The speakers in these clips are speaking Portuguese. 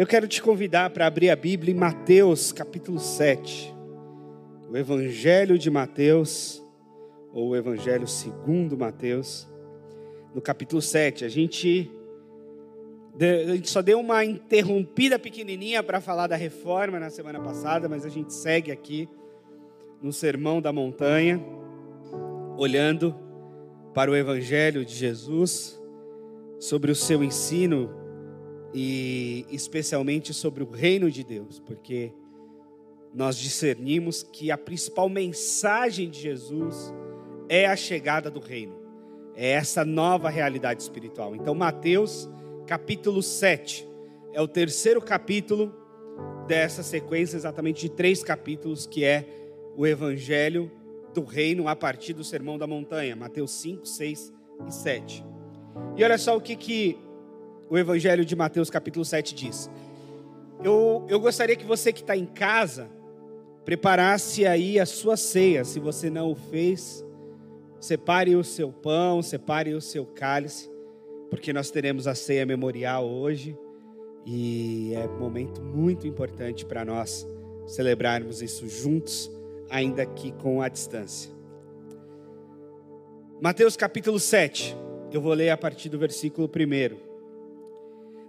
Eu quero te convidar para abrir a Bíblia em Mateus capítulo 7. O Evangelho de Mateus, ou o Evangelho segundo Mateus, no capítulo 7. A gente, a gente só deu uma interrompida pequenininha para falar da reforma na semana passada, mas a gente segue aqui no Sermão da Montanha, olhando para o Evangelho de Jesus, sobre o seu ensino e especialmente sobre o reino de Deus, porque nós discernimos que a principal mensagem de Jesus é a chegada do reino, é essa nova realidade espiritual. Então, Mateus capítulo 7 é o terceiro capítulo dessa sequência, exatamente de três capítulos, que é o evangelho do reino a partir do Sermão da Montanha, Mateus 5, 6 e 7. E olha só o que, que o Evangelho de Mateus, capítulo 7, diz. Eu, eu gostaria que você que está em casa preparasse aí a sua ceia. Se você não o fez, separe o seu pão, separe o seu cálice, porque nós teremos a ceia memorial hoje e é um momento muito importante para nós celebrarmos isso juntos, ainda que com a distância. Mateus capítulo 7, eu vou ler a partir do versículo 1.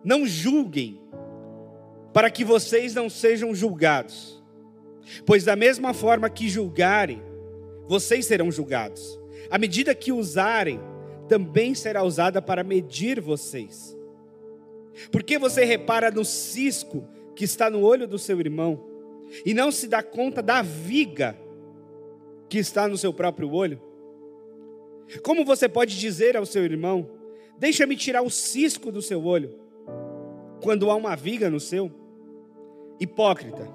Não julguem, para que vocês não sejam julgados. Pois da mesma forma que julgarem, vocês serão julgados. A medida que usarem, também será usada para medir vocês. Por que você repara no cisco que está no olho do seu irmão e não se dá conta da viga que está no seu próprio olho? Como você pode dizer ao seu irmão: Deixa-me tirar o cisco do seu olho, quando há uma viga no seu? Hipócrita,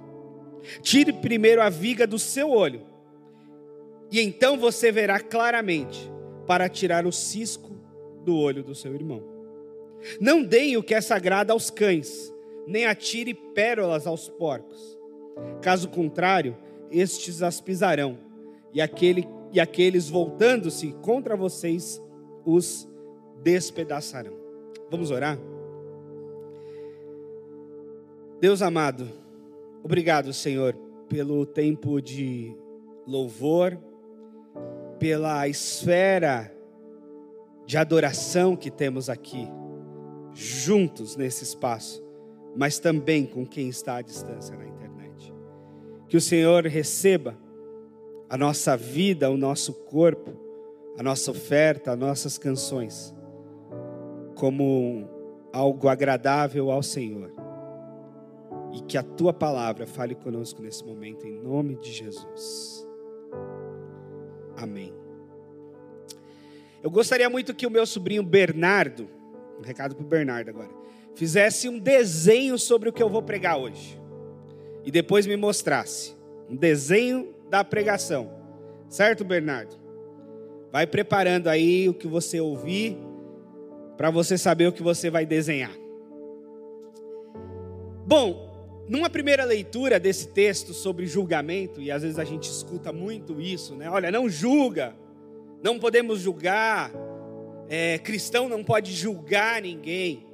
tire primeiro a viga do seu olho, e então você verá claramente para tirar o cisco do olho do seu irmão. Não deem o que é sagrado aos cães, nem atire pérolas aos porcos. Caso contrário, estes as pisarão, e, aquele, e aqueles voltando-se contra vocês os despedaçarão. Vamos orar? Deus amado, obrigado, Senhor, pelo tempo de louvor, pela esfera de adoração que temos aqui, juntos nesse espaço, mas também com quem está à distância na internet. Que o Senhor receba a nossa vida, o nosso corpo, a nossa oferta, as nossas canções, como algo agradável ao Senhor e que a tua palavra fale conosco nesse momento, em nome de Jesus. Amém. Eu gostaria muito que o meu sobrinho Bernardo, um recado para o Bernardo agora, fizesse um desenho sobre o que eu vou pregar hoje. E depois me mostrasse. Um desenho da pregação. Certo, Bernardo? Vai preparando aí o que você ouvir, para você saber o que você vai desenhar. Bom, numa primeira leitura desse texto sobre julgamento, e às vezes a gente escuta muito isso, né? Olha, não julga, não podemos julgar, é, cristão não pode julgar ninguém.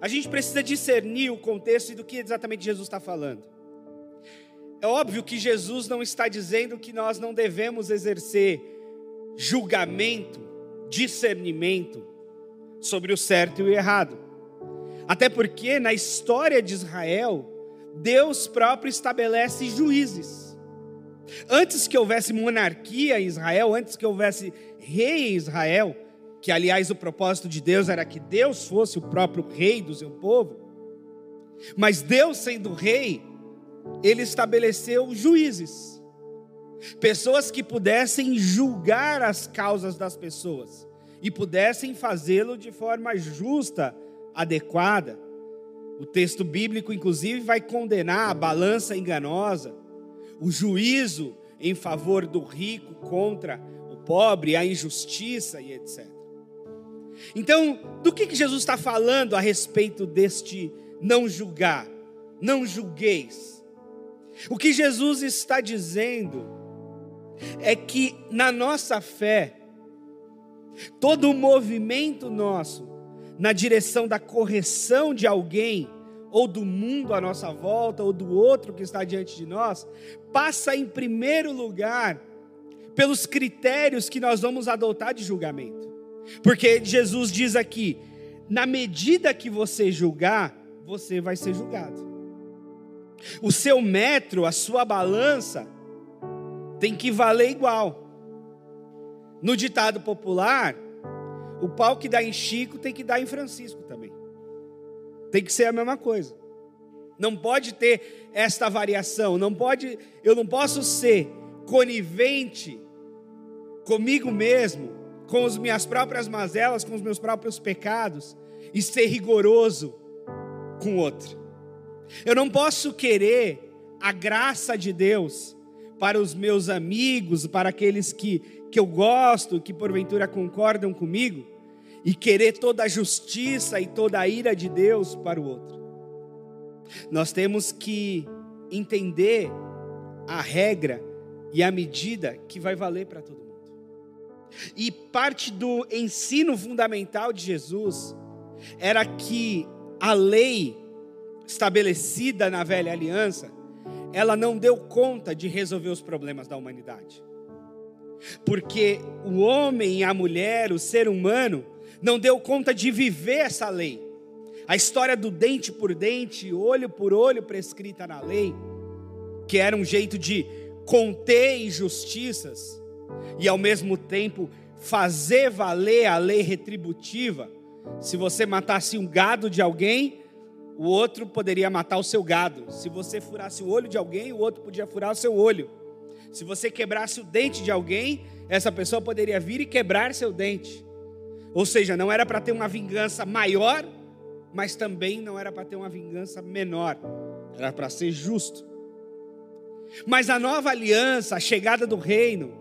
A gente precisa discernir o contexto e do que exatamente Jesus está falando. É óbvio que Jesus não está dizendo que nós não devemos exercer julgamento, discernimento sobre o certo e o errado. Até porque na história de Israel, Deus próprio estabelece juízes. Antes que houvesse monarquia em Israel, antes que houvesse rei em Israel, que aliás o propósito de Deus era que Deus fosse o próprio rei do seu povo, mas Deus sendo rei, ele estabeleceu juízes, pessoas que pudessem julgar as causas das pessoas e pudessem fazê-lo de forma justa adequada. O texto bíblico, inclusive, vai condenar a balança enganosa, o juízo em favor do rico contra o pobre, a injustiça e etc. Então, do que, Jesus está falando a respeito deste não julgar? Não julgueis. O que Jesus está dizendo é que na nossa fé, todo o movimento nosso na direção da correção de alguém ou do mundo à nossa volta, ou do outro que está diante de nós, passa em primeiro lugar pelos critérios que nós vamos adotar de julgamento. Porque Jesus diz aqui: na medida que você julgar, você vai ser julgado. O seu metro, a sua balança, tem que valer igual. No ditado popular, o pau que dá em Chico tem que dar em Francisco também. Tem que ser a mesma coisa. Não pode ter esta variação, não pode, eu não posso ser conivente comigo mesmo, com as minhas próprias mazelas, com os meus próprios pecados e ser rigoroso com outro. Eu não posso querer a graça de Deus para os meus amigos, para aqueles que, que eu gosto, que porventura concordam comigo, e querer toda a justiça e toda a ira de Deus para o outro. Nós temos que entender a regra e a medida que vai valer para todo mundo. E parte do ensino fundamental de Jesus era que a lei estabelecida na velha aliança, ela não deu conta de resolver os problemas da humanidade. Porque o homem e a mulher, o ser humano, não deu conta de viver essa lei. A história do dente por dente, olho por olho prescrita na lei, que era um jeito de conter injustiças e ao mesmo tempo fazer valer a lei retributiva. Se você matasse um gado de alguém, o outro poderia matar o seu gado. Se você furasse o olho de alguém, o outro podia furar o seu olho. Se você quebrasse o dente de alguém, essa pessoa poderia vir e quebrar seu dente. Ou seja, não era para ter uma vingança maior, mas também não era para ter uma vingança menor. Era para ser justo. Mas a nova aliança, a chegada do reino,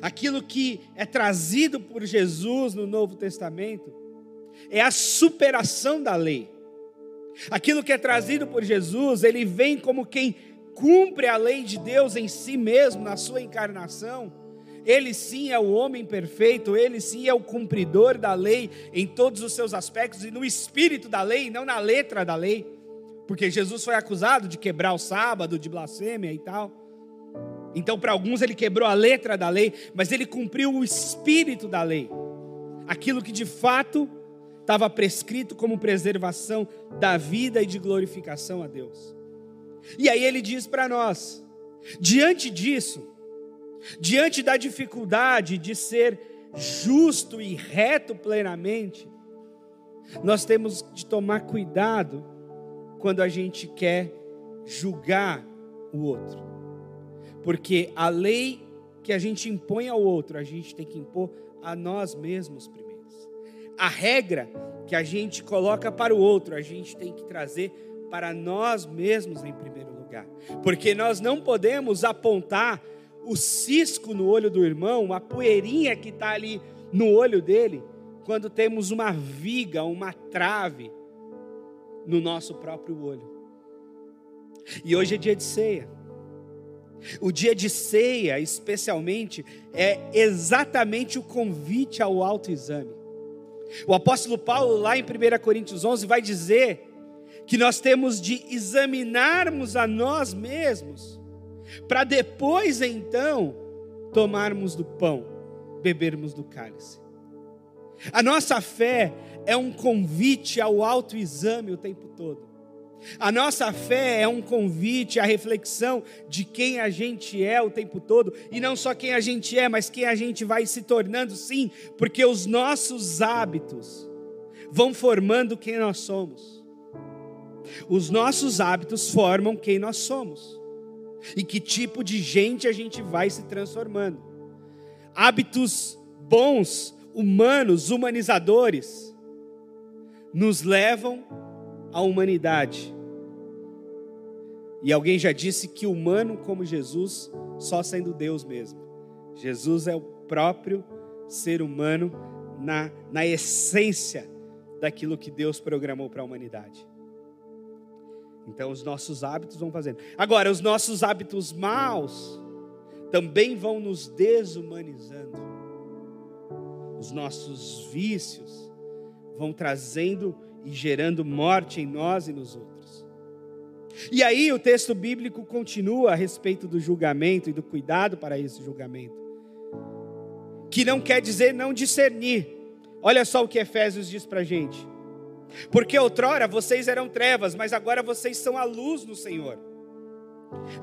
aquilo que é trazido por Jesus no Novo Testamento, é a superação da lei. Aquilo que é trazido por Jesus, ele vem como quem cumpre a lei de Deus em si mesmo, na sua encarnação. Ele sim é o homem perfeito, ele sim é o cumpridor da lei em todos os seus aspectos e no espírito da lei, não na letra da lei. Porque Jesus foi acusado de quebrar o sábado, de blasfêmia e tal. Então, para alguns, ele quebrou a letra da lei, mas ele cumpriu o espírito da lei. Aquilo que de fato estava prescrito como preservação da vida e de glorificação a Deus. E aí ele diz para nós: diante disso, diante da dificuldade de ser justo e reto plenamente, nós temos de tomar cuidado quando a gente quer julgar o outro, porque a lei que a gente impõe ao outro, a gente tem que impor a nós mesmos primeiro a regra que a gente coloca para o outro, a gente tem que trazer para nós mesmos em primeiro lugar. Porque nós não podemos apontar o cisco no olho do irmão, uma poeirinha que está ali no olho dele, quando temos uma viga, uma trave no nosso próprio olho. E hoje é dia de ceia. O dia de ceia, especialmente, é exatamente o convite ao autoexame. O apóstolo Paulo, lá em 1 Coríntios 11, vai dizer que nós temos de examinarmos a nós mesmos, para depois então tomarmos do pão, bebermos do cálice. A nossa fé é um convite ao autoexame o tempo todo. A nossa fé é um convite à reflexão de quem a gente é o tempo todo, e não só quem a gente é, mas quem a gente vai se tornando, sim, porque os nossos hábitos vão formando quem nós somos. Os nossos hábitos formam quem nós somos, e que tipo de gente a gente vai se transformando. Hábitos bons, humanos, humanizadores, nos levam à humanidade e alguém já disse que humano como Jesus, só sendo Deus mesmo. Jesus é o próprio ser humano na, na essência daquilo que Deus programou para a humanidade. Então, os nossos hábitos vão fazendo. Agora, os nossos hábitos maus também vão nos desumanizando. Os nossos vícios vão trazendo e gerando morte em nós e nos outros. E aí o texto bíblico continua a respeito do julgamento e do cuidado para esse julgamento. Que não quer dizer não discernir. Olha só o que Efésios diz para a gente. Porque outrora vocês eram trevas, mas agora vocês são a luz no Senhor.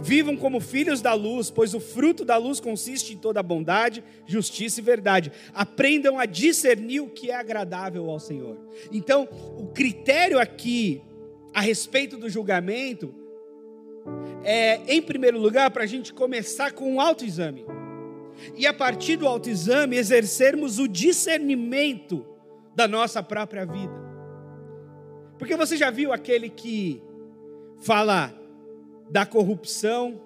Vivam como filhos da luz, pois o fruto da luz consiste em toda bondade, justiça e verdade. Aprendam a discernir o que é agradável ao Senhor. Então, o critério aqui a respeito do julgamento é, em primeiro lugar, para a gente começar com um autoexame. E a partir do autoexame, exercermos o discernimento da nossa própria vida. Porque você já viu aquele que fala da corrupção,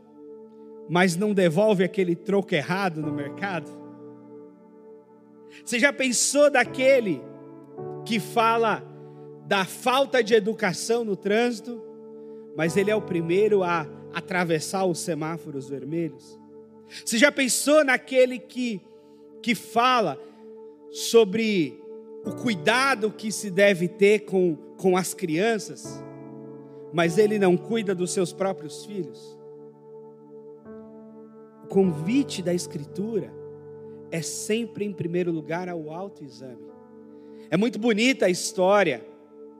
mas não devolve aquele troco errado no mercado? Você já pensou daquele que fala da falta de educação no trânsito, mas ele é o primeiro a atravessar os semáforos vermelhos? Você já pensou naquele que, que fala sobre o cuidado que se deve ter com, com as crianças? mas ele não cuida dos seus próprios filhos? O convite da Escritura é sempre, em primeiro lugar, ao autoexame. É muito bonita a história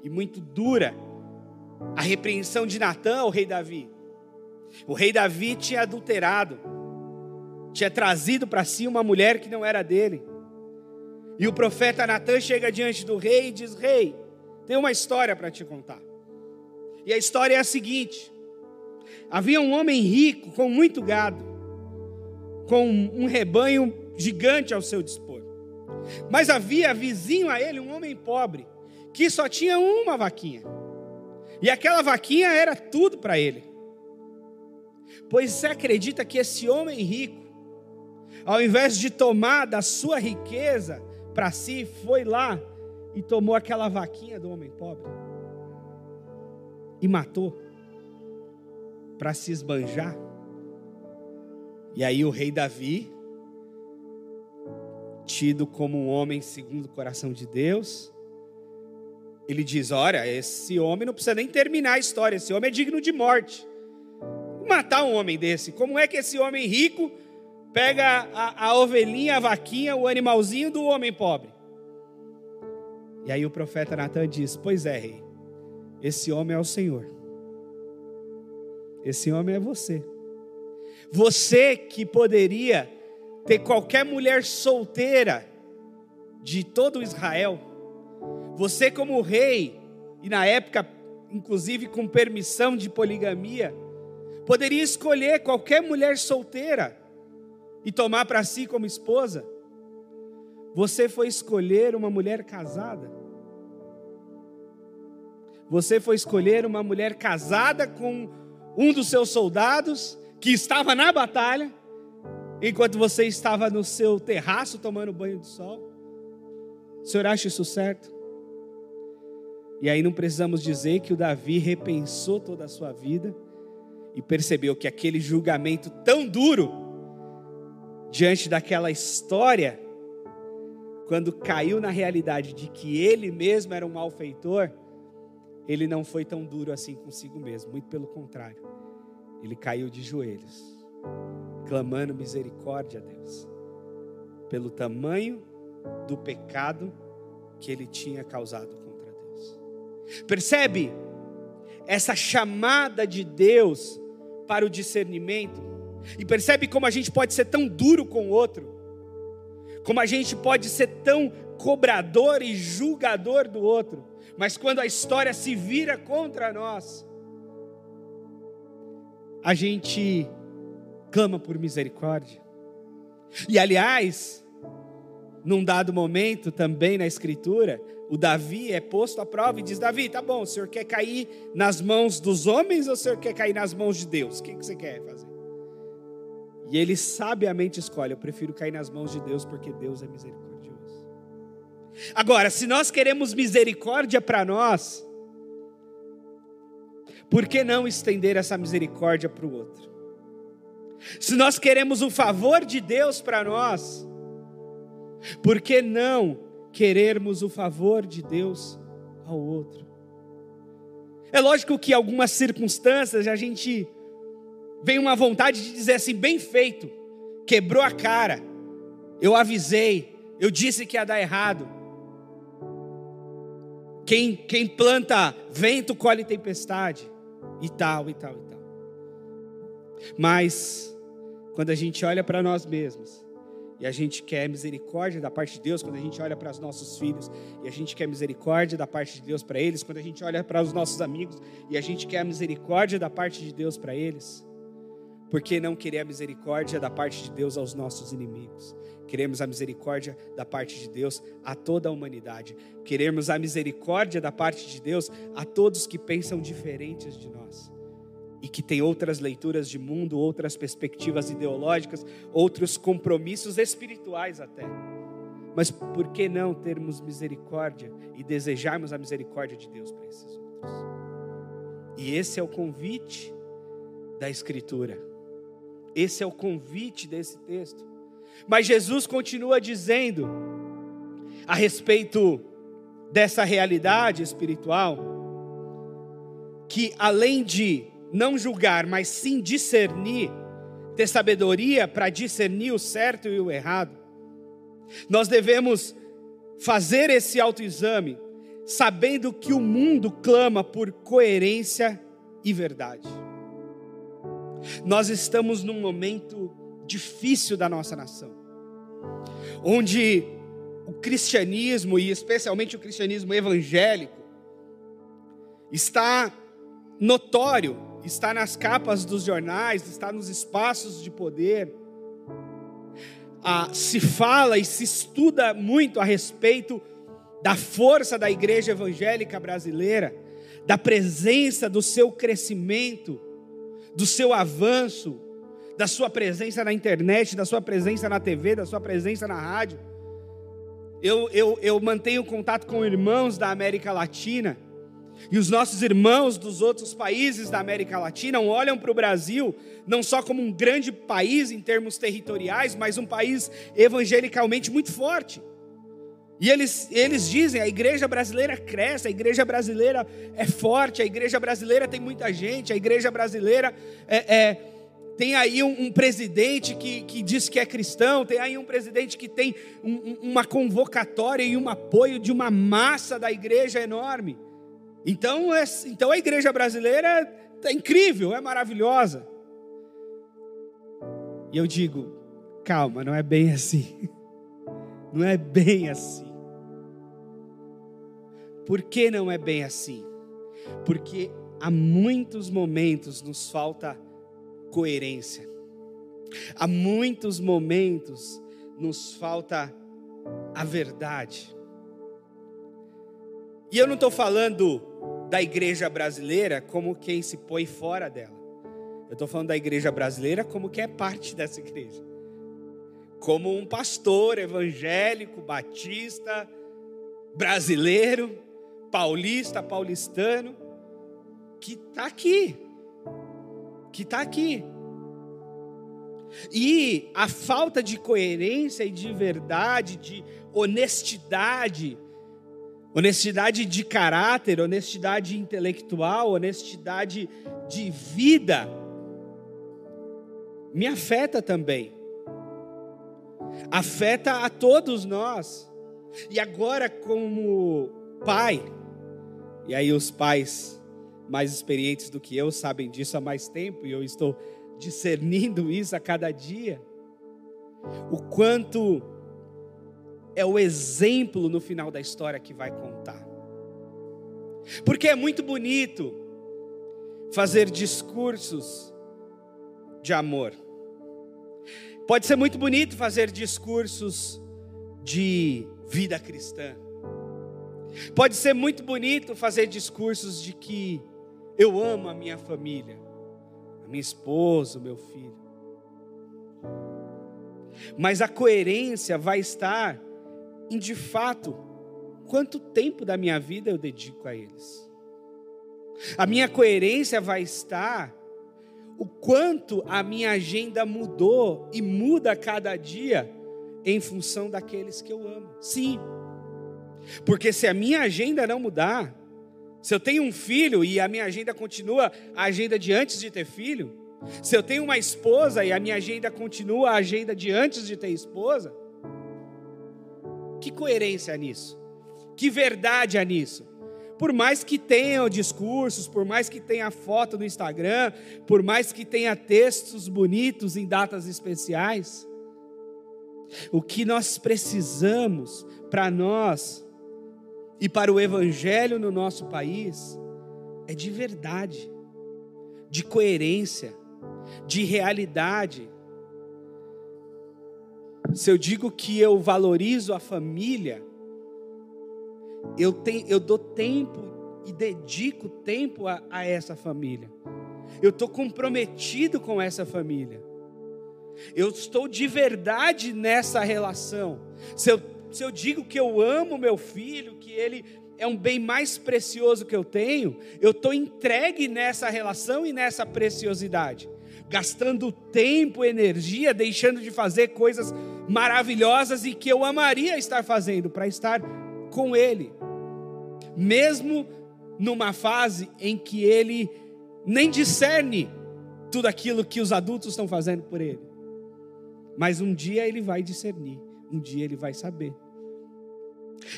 e muito dura a repreensão de Natã ao rei Davi. O rei Davi tinha adulterado, tinha trazido para si uma mulher que não era dele. E o profeta Natã chega diante do rei e diz: Rei, tem uma história para te contar. E a história é a seguinte: havia um homem rico com muito gado, com um rebanho gigante ao seu dispor. Mas havia vizinho a ele um homem pobre, que só tinha uma vaquinha. E aquela vaquinha era tudo para ele. Pois você acredita que esse homem rico, ao invés de tomar da sua riqueza para si, foi lá e tomou aquela vaquinha do homem pobre? e matou para se esbanjar. E aí o rei Davi, tido como um homem segundo o coração de Deus, ele diz: Olha, esse homem não precisa nem terminar a história, esse homem é digno de morte. Matar um homem desse, como é que esse homem rico pega a, a ovelhinha, a vaquinha, o animalzinho do homem pobre? E aí o profeta Natan diz: Pois é, rei, esse homem é o Senhor. Esse homem é você. Você que poderia ter qualquer mulher solteira de todo Israel. Você, como rei, e na época, inclusive com permissão de poligamia, poderia escolher qualquer mulher solteira e tomar para si como esposa. Você foi escolher uma mulher casada. Você foi escolher uma mulher casada com um dos seus soldados que estava na batalha, enquanto você estava no seu terraço tomando banho de sol. O senhor acha isso certo? E aí não precisamos dizer que o Davi repensou toda a sua vida e percebeu que aquele julgamento tão duro, diante daquela história, quando caiu na realidade de que ele mesmo era um malfeitor, ele não foi tão duro assim consigo mesmo, muito pelo contrário. Ele caiu de joelhos, clamando misericórdia a Deus, pelo tamanho do pecado que ele tinha causado. Percebe essa chamada de Deus para o discernimento? E percebe como a gente pode ser tão duro com o outro, como a gente pode ser tão cobrador e julgador do outro mas quando a história se vira contra nós, a gente clama por misericórdia. E aliás, num dado momento também na Escritura, o Davi é posto à prova e diz: Davi, tá bom, o senhor quer cair nas mãos dos homens ou o senhor quer cair nas mãos de Deus? O que você quer fazer? E ele sabiamente escolhe: eu prefiro cair nas mãos de Deus porque Deus é misericórdia. Agora, se nós queremos misericórdia para nós, por que não estender essa misericórdia para o outro? Se nós queremos o favor de Deus para nós, por que não querermos o favor de Deus ao outro. É lógico que algumas circunstâncias a gente vem uma vontade de dizer assim, bem feito, quebrou a cara, eu avisei, eu disse que ia dar errado. Quem, quem planta vento colhe tempestade, e tal, e tal, e tal. Mas, quando a gente olha para nós mesmos, e a gente quer misericórdia da parte de Deus quando a gente olha para os nossos filhos, e a gente quer misericórdia da parte de Deus para eles, quando a gente olha para os nossos amigos, e a gente quer a misericórdia da parte de Deus para eles. Por que não querer a misericórdia da parte de Deus aos nossos inimigos? Queremos a misericórdia da parte de Deus a toda a humanidade. Queremos a misericórdia da parte de Deus a todos que pensam diferentes de nós e que têm outras leituras de mundo, outras perspectivas ideológicas, outros compromissos espirituais até. Mas por que não termos misericórdia e desejarmos a misericórdia de Deus para esses outros? E esse é o convite da Escritura. Esse é o convite desse texto. Mas Jesus continua dizendo a respeito dessa realidade espiritual que além de não julgar, mas sim discernir, ter sabedoria para discernir o certo e o errado. Nós devemos fazer esse autoexame, sabendo que o mundo clama por coerência e verdade. Nós estamos num momento difícil da nossa nação, onde o cristianismo, e especialmente o cristianismo evangélico, está notório está nas capas dos jornais, está nos espaços de poder. Ah, se fala e se estuda muito a respeito da força da igreja evangélica brasileira, da presença do seu crescimento, do seu avanço, da sua presença na internet, da sua presença na TV, da sua presença na rádio. Eu, eu, eu mantenho contato com irmãos da América Latina e os nossos irmãos dos outros países da América Latina olham para o Brasil não só como um grande país em termos territoriais, mas um país evangelicalmente muito forte. E eles, eles dizem: a igreja brasileira cresce, a igreja brasileira é forte, a igreja brasileira tem muita gente, a igreja brasileira é, é, tem aí um, um, presidente que, que diz que é cristão, tem aí um presidente que tem um, uma convocatória e um apoio de uma massa da igreja enorme. Então, é, então a igreja brasileira é incrível, é maravilhosa. E eu digo, calma, não é bem assim. Não é bem assim. Por que não é bem assim? Porque há muitos momentos nos falta coerência. Há muitos momentos nos falta a verdade. E eu não estou falando da igreja brasileira como quem se põe fora dela. Eu estou falando da igreja brasileira como quem é parte dessa igreja. Como um pastor evangélico, batista, brasileiro, paulista, paulistano, que está aqui. Que está aqui. E a falta de coerência e de verdade, de honestidade, honestidade de caráter, honestidade intelectual, honestidade de vida, me afeta também. Afeta a todos nós. E agora, como pai, e aí os pais mais experientes do que eu sabem disso há mais tempo, e eu estou discernindo isso a cada dia, o quanto é o exemplo no final da história que vai contar. Porque é muito bonito fazer discursos de amor. Pode ser muito bonito fazer discursos de vida cristã. Pode ser muito bonito fazer discursos de que eu amo a minha família, a minha esposa, o meu filho. Mas a coerência vai estar em de fato quanto tempo da minha vida eu dedico a eles. A minha coerência vai estar o quanto a minha agenda mudou e muda a cada dia em função daqueles que eu amo. Sim. Porque se a minha agenda não mudar, se eu tenho um filho e a minha agenda continua a agenda de antes de ter filho, se eu tenho uma esposa e a minha agenda continua a agenda de antes de ter esposa, que coerência há nisso? Que verdade há nisso? Por mais que tenham discursos, por mais que tenha foto no Instagram, por mais que tenha textos bonitos em datas especiais, o que nós precisamos para nós e para o evangelho no nosso país é de verdade, de coerência, de realidade. Se eu digo que eu valorizo a família, eu, tenho, eu dou tempo e dedico tempo a, a essa família. Eu estou comprometido com essa família. Eu estou de verdade nessa relação. Se eu, se eu digo que eu amo meu filho, que ele é um bem mais precioso que eu tenho, eu estou entregue nessa relação e nessa preciosidade, gastando tempo, energia, deixando de fazer coisas maravilhosas e que eu amaria estar fazendo para estar com ele, mesmo numa fase em que ele nem discerne tudo aquilo que os adultos estão fazendo por ele. Mas um dia ele vai discernir, um dia ele vai saber.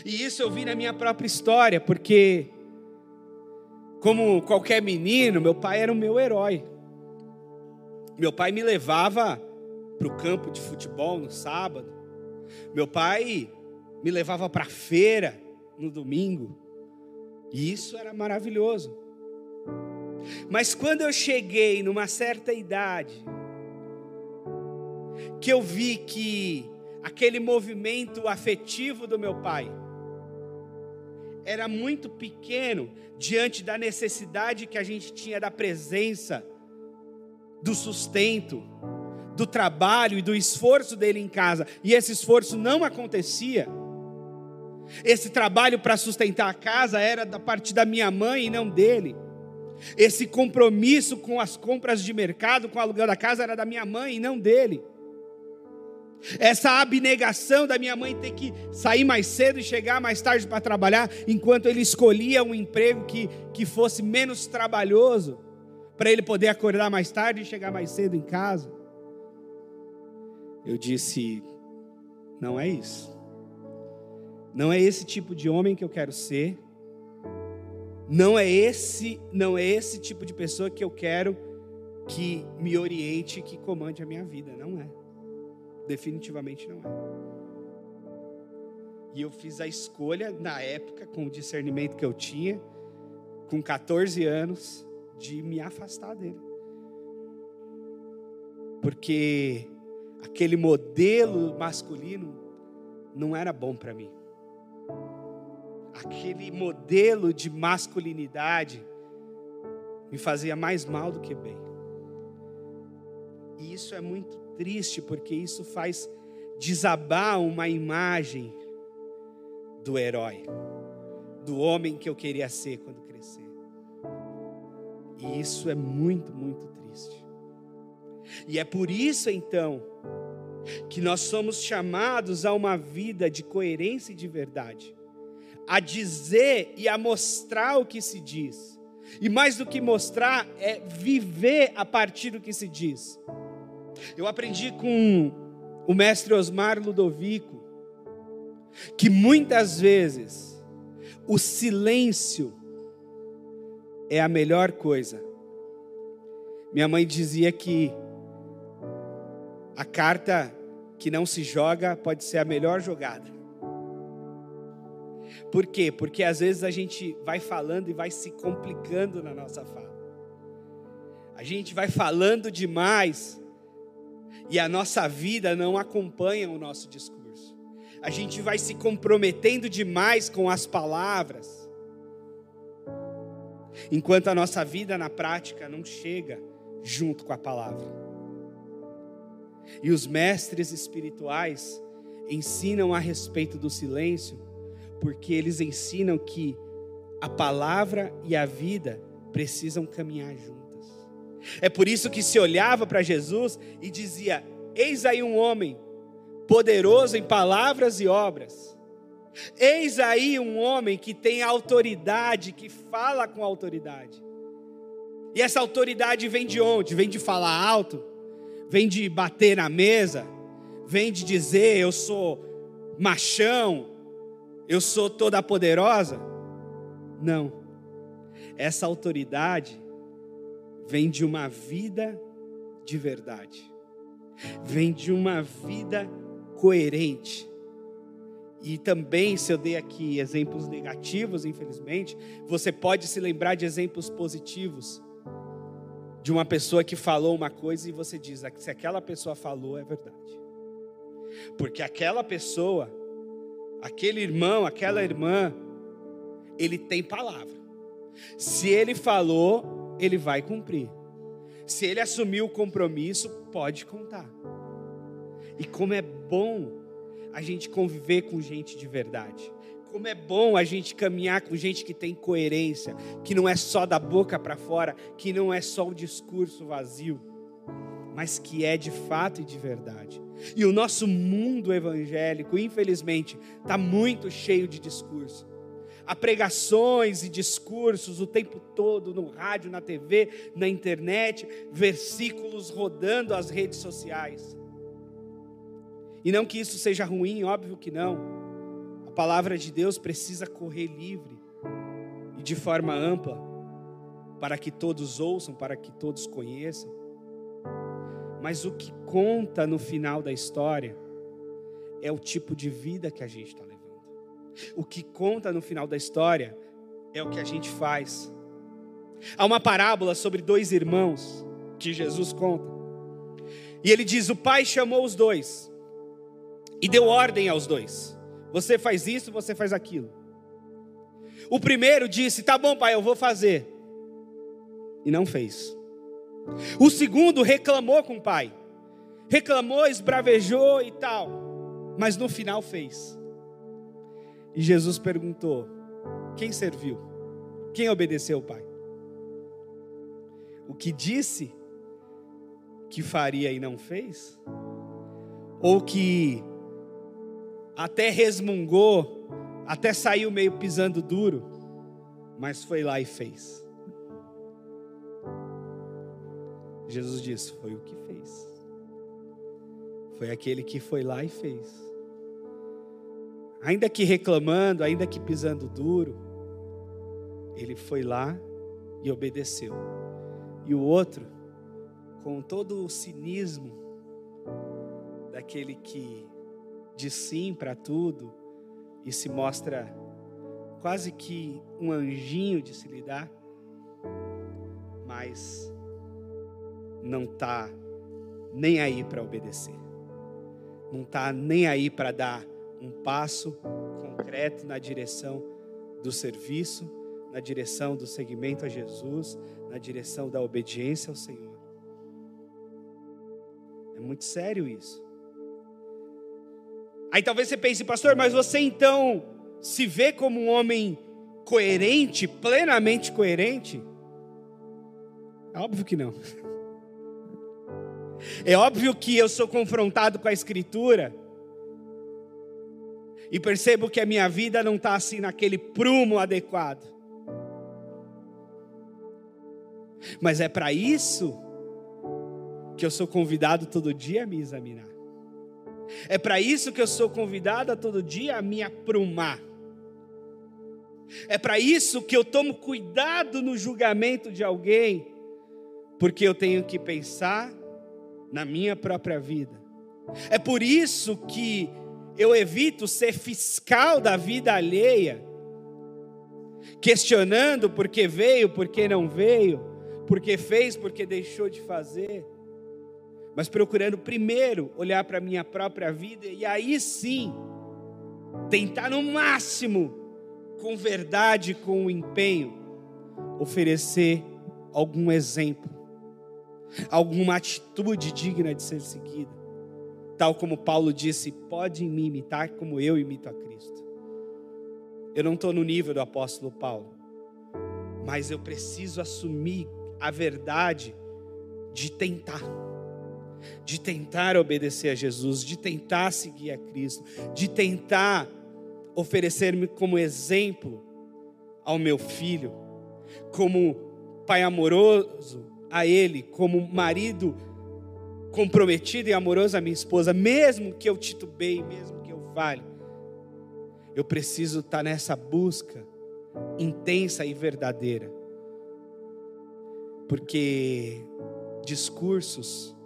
E isso eu vi na minha própria história, porque, como qualquer menino, meu pai era o meu herói. Meu pai me levava para o campo de futebol no sábado. Meu pai me levava para a feira no domingo. E isso era maravilhoso. Mas quando eu cheguei numa certa idade, que eu vi que aquele movimento afetivo do meu pai era muito pequeno diante da necessidade que a gente tinha da presença, do sustento, do trabalho e do esforço dele em casa, e esse esforço não acontecia. Esse trabalho para sustentar a casa era da parte da minha mãe e não dele. Esse compromisso com as compras de mercado, com o aluguel da casa, era da minha mãe e não dele. Essa abnegação da minha mãe ter que sair mais cedo e chegar mais tarde para trabalhar, enquanto ele escolhia um emprego que, que fosse menos trabalhoso, para ele poder acordar mais tarde e chegar mais cedo em casa. Eu disse: não é isso. Não é esse tipo de homem que eu quero ser. Não é esse, não é esse tipo de pessoa que eu quero que me oriente, que comande a minha vida, não é. Definitivamente não é. E eu fiz a escolha, na época, com o discernimento que eu tinha, com 14 anos, de me afastar dele. Porque aquele modelo masculino não era bom para mim. Aquele modelo de masculinidade me fazia mais mal do que bem. E isso é muito triste, porque isso faz desabar uma imagem do herói, do homem que eu queria ser quando. E isso é muito, muito triste. E é por isso então que nós somos chamados a uma vida de coerência e de verdade, a dizer e a mostrar o que se diz. E mais do que mostrar, é viver a partir do que se diz. Eu aprendi com o mestre Osmar Ludovico que muitas vezes o silêncio é a melhor coisa. Minha mãe dizia que a carta que não se joga pode ser a melhor jogada. Por quê? Porque às vezes a gente vai falando e vai se complicando na nossa fala. A gente vai falando demais e a nossa vida não acompanha o nosso discurso. A gente vai se comprometendo demais com as palavras, enquanto a nossa vida na prática não chega junto com a palavra. E os mestres espirituais ensinam a respeito do silêncio, porque eles ensinam que a palavra e a vida precisam caminhar juntos. É por isso que se olhava para Jesus e dizia: Eis aí um homem, poderoso em palavras e obras. Eis aí um homem que tem autoridade, que fala com autoridade. E essa autoridade vem de onde? Vem de falar alto? Vem de bater na mesa? Vem de dizer eu sou machão? Eu sou toda poderosa? Não. Essa autoridade vem de uma vida de verdade. Vem de uma vida coerente e também, se eu dei aqui exemplos negativos, infelizmente, você pode se lembrar de exemplos positivos. De uma pessoa que falou uma coisa e você diz: ah, se aquela pessoa falou, é verdade. Porque aquela pessoa, aquele irmão, aquela irmã, ele tem palavra. Se ele falou, ele vai cumprir. Se ele assumiu o compromisso, pode contar. E como é bom a gente conviver com gente de verdade. Como é bom a gente caminhar com gente que tem coerência, que não é só da boca para fora, que não é só o discurso vazio, mas que é de fato e de verdade. E o nosso mundo evangélico, infelizmente, está muito cheio de discurso. Há pregações e discursos o tempo todo no rádio, na TV, na internet, versículos rodando as redes sociais. E não que isso seja ruim, óbvio que não. A palavra de Deus precisa correr livre e de forma ampla, para que todos ouçam, para que todos conheçam. Mas o que conta no final da história é o tipo de vida que a gente está levando. O que conta no final da história é o que a gente faz. Há uma parábola sobre dois irmãos que Jesus conta. E ele diz: O pai chamou os dois e deu ordem aos dois: Você faz isso, você faz aquilo. O primeiro disse: Tá bom, pai, eu vou fazer. E não fez. O segundo reclamou com o pai. Reclamou, esbravejou e tal. Mas no final fez. E Jesus perguntou: Quem serviu? Quem obedeceu o pai? O que disse que faria e não fez? Ou que até resmungou, até saiu meio pisando duro, mas foi lá e fez. Jesus disse: Foi o que fez. Foi aquele que foi lá e fez. Ainda que reclamando, ainda que pisando duro, ele foi lá e obedeceu. E o outro, com todo o cinismo daquele que de sim para tudo e se mostra quase que um anjinho de se lidar, mas não está nem aí para obedecer, não está nem aí para dar um passo concreto na direção do serviço, na direção do seguimento a Jesus, na direção da obediência ao Senhor. É muito sério isso. Aí talvez você pense, pastor, mas você então se vê como um homem coerente, plenamente coerente? É óbvio que não. É óbvio que eu sou confrontado com a Escritura e percebo que a minha vida não está assim naquele prumo adequado. Mas é para isso que eu sou convidado todo dia a me examinar. É para isso que eu sou convidada todo dia a me aprumar. É para isso que eu tomo cuidado no julgamento de alguém, porque eu tenho que pensar na minha própria vida. É por isso que eu evito ser fiscal da vida alheia, questionando por que veio, por que não veio, por que fez, por que deixou de fazer mas procurando primeiro olhar para a minha própria vida e aí sim tentar no máximo, com verdade, com empenho, oferecer algum exemplo, alguma atitude digna de ser seguida. Tal como Paulo disse: pode me imitar como eu imito a Cristo. Eu não estou no nível do apóstolo Paulo, mas eu preciso assumir a verdade de tentar de tentar obedecer a Jesus, de tentar seguir a Cristo, de tentar oferecer-me como exemplo ao meu filho, como pai amoroso a ele, como marido comprometido e amoroso à minha esposa, mesmo que eu titubeie, mesmo que eu fale, eu preciso estar nessa busca intensa e verdadeira. Porque discursos,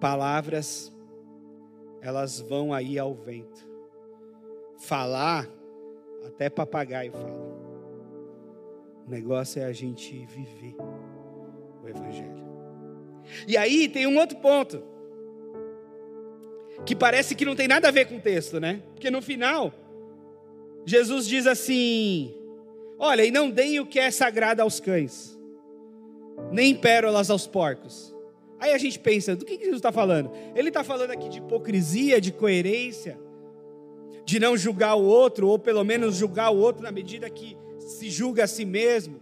palavras, elas vão aí ao vento. Falar, até papagaio fala. O negócio é a gente viver o Evangelho. E aí tem um outro ponto, que parece que não tem nada a ver com o texto, né? Porque no final, Jesus diz assim: Olha, e não deem o que é sagrado aos cães, nem pérolas aos porcos. Aí a gente pensa, do que Jesus está falando? Ele está falando aqui de hipocrisia, de coerência, de não julgar o outro, ou pelo menos julgar o outro na medida que se julga a si mesmo.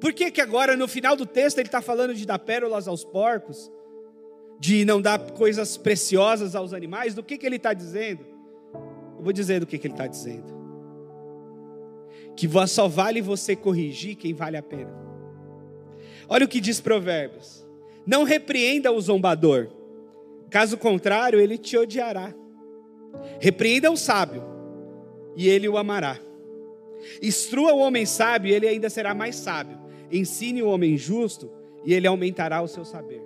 Por que, que agora no final do texto ele está falando de dar pérolas aos porcos? De não dar coisas preciosas aos animais? Do que, que ele está dizendo? Eu vou dizer do que, que ele está dizendo. Que só vale você corrigir quem vale a pena. Olha o que diz Provérbios: Não repreenda o zombador, caso contrário, ele te odiará. Repreenda o sábio, e ele o amará. Instrua o homem sábio, e ele ainda será mais sábio. Ensine o homem justo e ele aumentará o seu saber.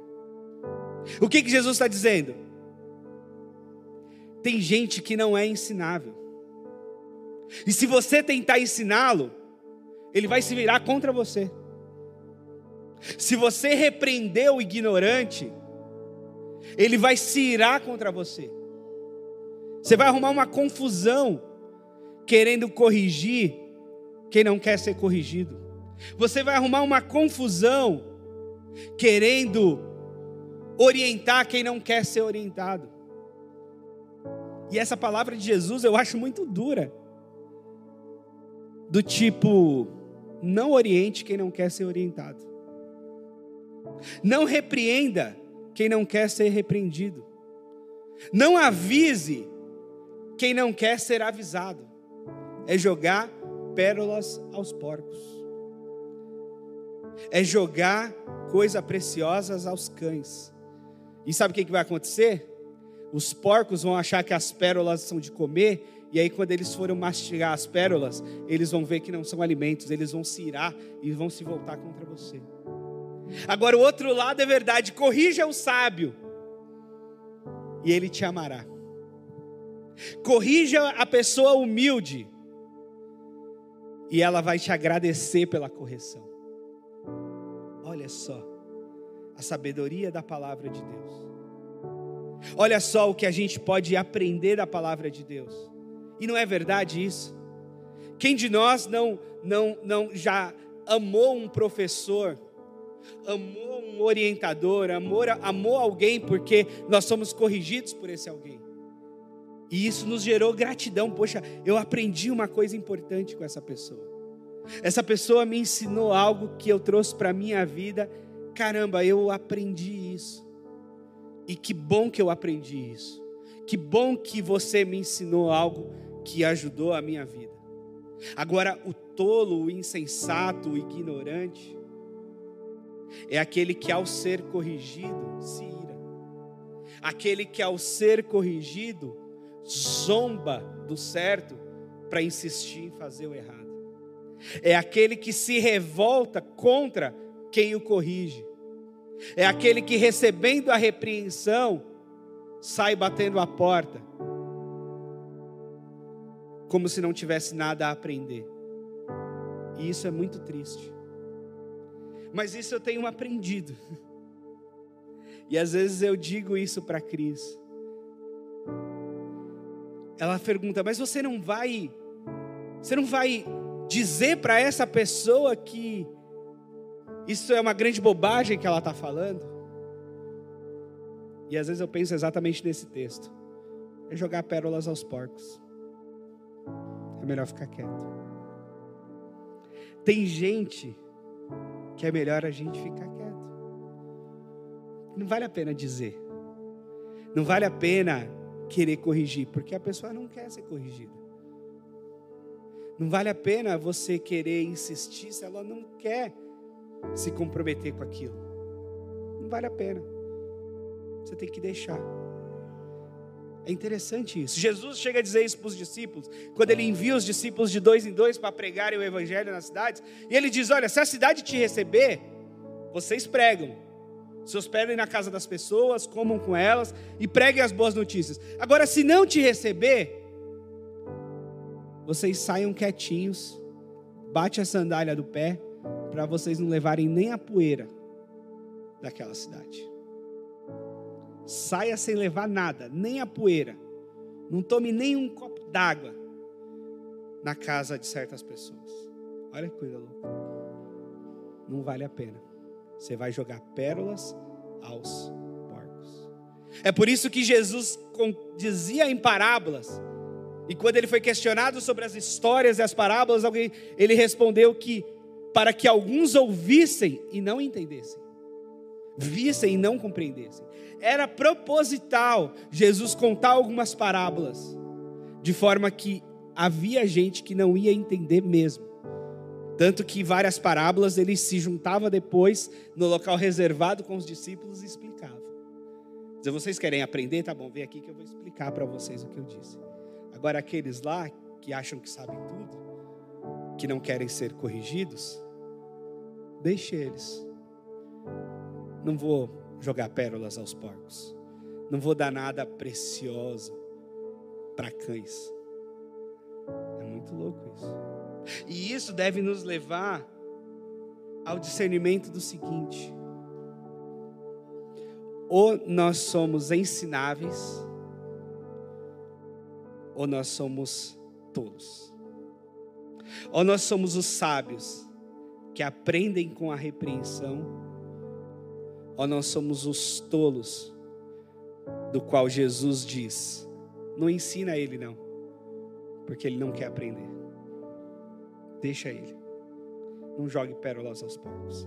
O que, que Jesus está dizendo? Tem gente que não é ensinável. E se você tentar ensiná-lo, ele vai se virar contra você. Se você repreender o ignorante, ele vai se irar contra você. Você vai arrumar uma confusão querendo corrigir quem não quer ser corrigido. Você vai arrumar uma confusão querendo orientar quem não quer ser orientado. E essa palavra de Jesus eu acho muito dura. Do tipo, não oriente quem não quer ser orientado. Não repreenda quem não quer ser repreendido. Não avise quem não quer ser avisado. É jogar pérolas aos porcos é jogar coisas preciosas aos cães. E sabe o que, vai acontecer? Os porcos vão achar que as pérolas são de comer, e aí, quando eles forem mastigar as pérolas, eles vão ver que não são alimentos, eles vão se irar e vão se voltar contra você. Agora, o outro lado é verdade: corrija o sábio, e ele te amará. Corrija a pessoa humilde, e ela vai te agradecer pela correção. Olha só a sabedoria da palavra de Deus. Olha só o que a gente pode aprender da palavra de Deus. E não é verdade isso? Quem de nós não não não já amou um professor, amou um orientador, amou, amou alguém porque nós somos corrigidos por esse alguém? E isso nos gerou gratidão. Poxa, eu aprendi uma coisa importante com essa pessoa. Essa pessoa me ensinou algo que eu trouxe para a minha vida. Caramba, eu aprendi isso. E que bom que eu aprendi isso. Que bom que você me ensinou algo que ajudou a minha vida. Agora, o tolo, o insensato, o ignorante, é aquele que ao ser corrigido se ira. Aquele que ao ser corrigido zomba do certo para insistir em fazer o errado é aquele que se revolta contra quem o corrige, é aquele que recebendo a repreensão sai batendo a porta, como se não tivesse nada a aprender. E isso é muito triste. Mas isso eu tenho aprendido. E às vezes eu digo isso para Cris. Ela pergunta: "Mas você não vai você não vai dizer para essa pessoa que isso é uma grande bobagem que ela está falando. E às vezes eu penso exatamente nesse texto: é jogar pérolas aos porcos. É melhor ficar quieto. Tem gente que é melhor a gente ficar quieto. Não vale a pena dizer. Não vale a pena querer corrigir, porque a pessoa não quer ser corrigida. Não vale a pena você querer insistir se ela não quer se comprometer com aquilo. Não vale a pena. Você tem que deixar. É interessante isso. Jesus chega a dizer isso para os discípulos, quando ele envia os discípulos de dois em dois para pregarem o evangelho nas cidades. E ele diz: Olha, se a cidade te receber, vocês pregam. Se hospedem na casa das pessoas, comam com elas e preguem as boas notícias. Agora, se não te receber, vocês saiam quietinhos, bate a sandália do pé, para vocês não levarem nem a poeira daquela cidade. Saia sem levar nada, nem a poeira. Não tome nem um copo d'água na casa de certas pessoas. Olha que coisa louca. Não vale a pena. Você vai jogar pérolas aos porcos. É por isso que Jesus dizia em parábolas. E quando ele foi questionado sobre as histórias e as parábolas, alguém, ele respondeu que para que alguns ouvissem e não entendessem, vissem e não compreendessem. Era proposital Jesus contar algumas parábolas, de forma que havia gente que não ia entender mesmo. Tanto que várias parábolas ele se juntava depois no local reservado com os discípulos e explicava. Se vocês querem aprender, tá bom, vem aqui que eu vou explicar para vocês o que eu disse. Agora aqueles lá que acham que sabem tudo, que não querem ser corrigidos, deixe eles. Não vou jogar pérolas aos porcos. Não vou dar nada precioso para cães. É muito louco isso. E isso deve nos levar ao discernimento do seguinte: ou nós somos ensináveis, ou nós somos tolos. Ou nós somos os sábios que aprendem com a repreensão, ou nós somos os tolos, do qual Jesus diz: não ensina ele não, porque ele não quer aprender. Deixa ele. Não jogue pérolas aos porcos.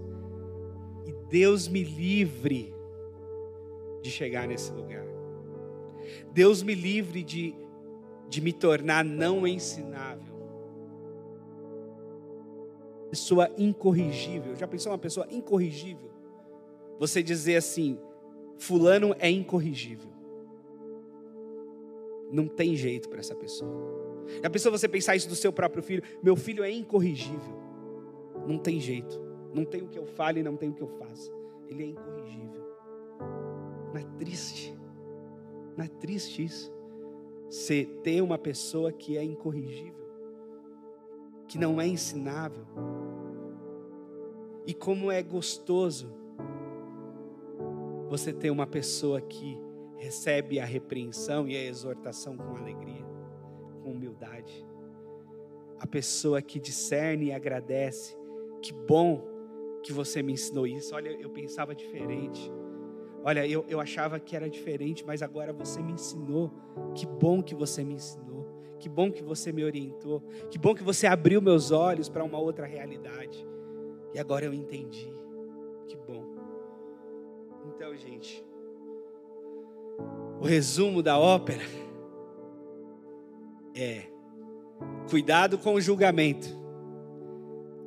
E Deus me livre de chegar nesse lugar. Deus me livre de, de me tornar não ensinável. Pessoa incorrigível. Já pensou uma pessoa incorrigível? Você dizer assim: Fulano é incorrigível. Não tem jeito para essa pessoa. Já pensou você pensar isso do seu próprio filho? Meu filho é incorrigível. Não tem jeito. Não tem o que eu fale e não tem o que eu faça. Ele é incorrigível. Não é triste? Não é triste isso? Você ter uma pessoa que é incorrigível, que não é ensinável. E como é gostoso você ter uma pessoa que recebe a repreensão e a exortação com alegria, com humildade. A pessoa que discerne e agradece. Que bom que você me ensinou isso. Olha, eu pensava diferente. Olha, eu, eu achava que era diferente, mas agora você me ensinou. Que bom que você me ensinou. Que bom que você me orientou. Que bom que você abriu meus olhos para uma outra realidade. E agora eu entendi. Que bom. Então, gente, o resumo da ópera é: cuidado com o julgamento.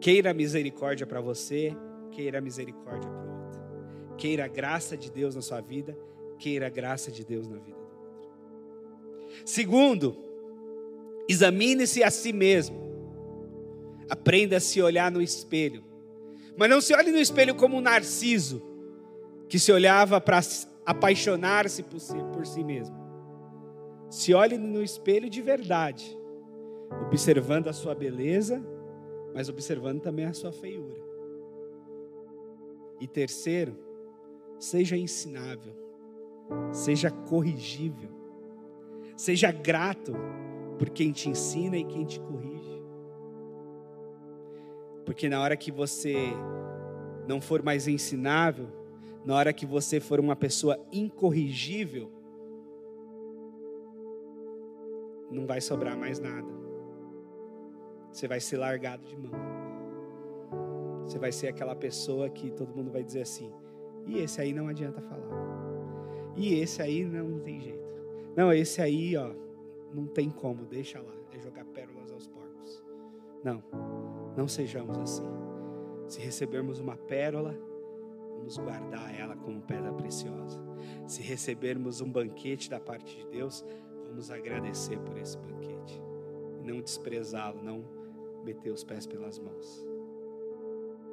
Queira misericórdia para você, queira misericórdia para o outro. Queira a graça de Deus na sua vida, queira a graça de Deus na vida do outro. Segundo, examine-se a si mesmo. Aprenda a se olhar no espelho. Mas não se olhe no espelho como um narciso que se olhava para apaixonar-se por, si, por si mesmo. Se olhe no espelho de verdade, observando a sua beleza, mas observando também a sua feiura. E terceiro, seja ensinável, seja corrigível, seja grato por quem te ensina e quem te corrige. Porque na hora que você não for mais ensinável, na hora que você for uma pessoa incorrigível, não vai sobrar mais nada. Você vai ser largado de mão. Você vai ser aquela pessoa que todo mundo vai dizer assim: e esse aí não adianta falar. E esse aí não tem jeito. Não, esse aí, ó, não tem como, deixa lá. É jogar pérolas aos porcos. Não, não sejamos assim. Se recebermos uma pérola, vamos guardar ela como pedra preciosa. Se recebermos um banquete da parte de Deus, vamos agradecer por esse banquete. E não desprezá-lo, não meter os pés pelas mãos.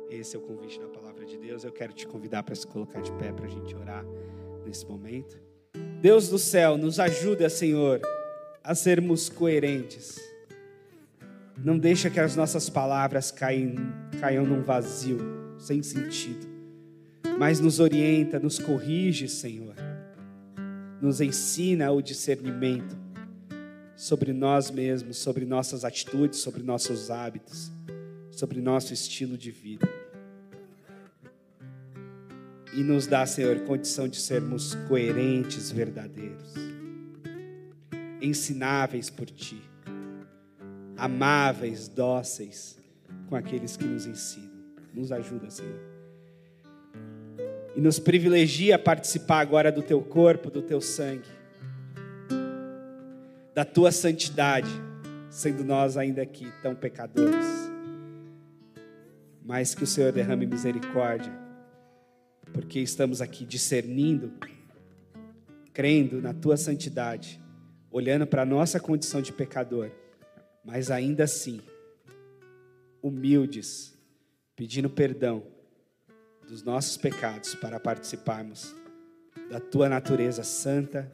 Esse é o convite da palavra de Deus. Eu quero te convidar para se colocar de pé para a gente orar nesse momento. Deus do céu, nos ajuda, Senhor, a sermos coerentes. Não deixa que as nossas palavras caiam, caiam num vazio, sem sentido. Mas nos orienta, nos corrige, Senhor. Nos ensina o discernimento sobre nós mesmos, sobre nossas atitudes, sobre nossos hábitos, sobre nosso estilo de vida. E nos dá, Senhor, condição de sermos coerentes, verdadeiros, ensináveis por Ti, amáveis, dóceis com aqueles que nos ensinam. Nos ajuda, Senhor. E nos privilegia participar agora do Teu corpo, do Teu sangue da tua santidade, sendo nós ainda aqui tão pecadores. Mas que o Senhor derrame misericórdia, porque estamos aqui discernindo, crendo na tua santidade, olhando para a nossa condição de pecador, mas ainda assim, humildes, pedindo perdão dos nossos pecados para participarmos da tua natureza santa,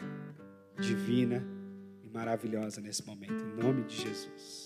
divina maravilhosa nesse momento, em nome de Jesus.